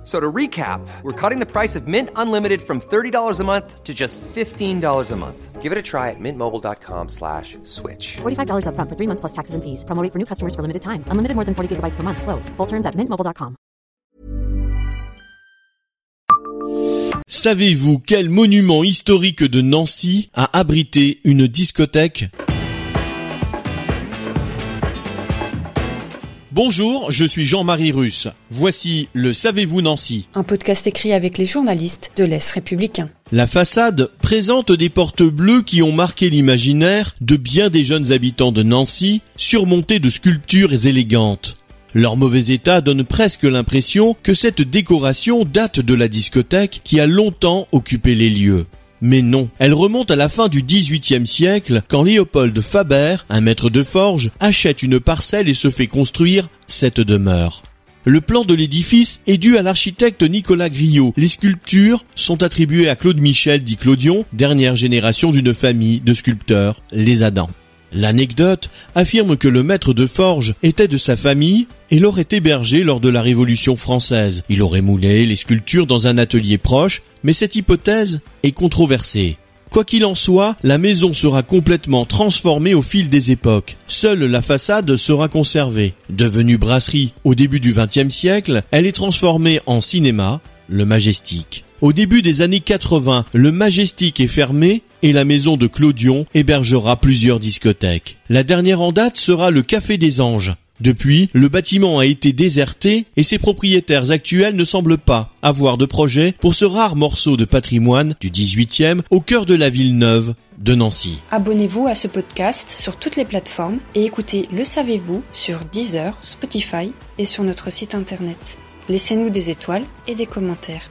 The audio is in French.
F- So to recap, we're cutting the price of Mint Unlimited from $30 a month to just $15 a month. Give it a try at mintmobile.com slash switch. $45 upfront for three months plus taxes and fees. Promo rate for new customers for limited time. Unlimited more than 40 gigabytes per month. Slows. Full terms at mintmobile.com. Savez-vous quel monument historique de Nancy a abrité une discothèque Bonjour, je suis Jean-Marie Russe. Voici le Savez-vous Nancy Un podcast écrit avec les journalistes de l'Est républicain. La façade présente des portes bleues qui ont marqué l'imaginaire de bien des jeunes habitants de Nancy, surmontées de sculptures élégantes. Leur mauvais état donne presque l'impression que cette décoration date de la discothèque qui a longtemps occupé les lieux. Mais non, elle remonte à la fin du XVIIIe siècle quand Léopold Faber, un maître de forge, achète une parcelle et se fait construire cette demeure. Le plan de l'édifice est dû à l'architecte Nicolas Griot. Les sculptures sont attribuées à Claude Michel dit Clodion, dernière génération d'une famille de sculpteurs, les Adams. L'anecdote affirme que le maître de forge était de sa famille et l'aurait hébergé lors de la Révolution française. Il aurait moulé les sculptures dans un atelier proche, mais cette hypothèse est controversée. Quoi qu'il en soit, la maison sera complètement transformée au fil des époques. Seule la façade sera conservée. Devenue brasserie au début du XXe siècle, elle est transformée en cinéma, le Majestic. Au début des années 80, le Majestic est fermé et la maison de Clodion hébergera plusieurs discothèques. La dernière en date sera le Café des Anges. Depuis, le bâtiment a été déserté et ses propriétaires actuels ne semblent pas avoir de projet pour ce rare morceau de patrimoine du 18e au cœur de la ville neuve de Nancy. Abonnez-vous à ce podcast sur toutes les plateformes et écoutez Le Savez-vous sur Deezer, Spotify et sur notre site internet. Laissez-nous des étoiles et des commentaires.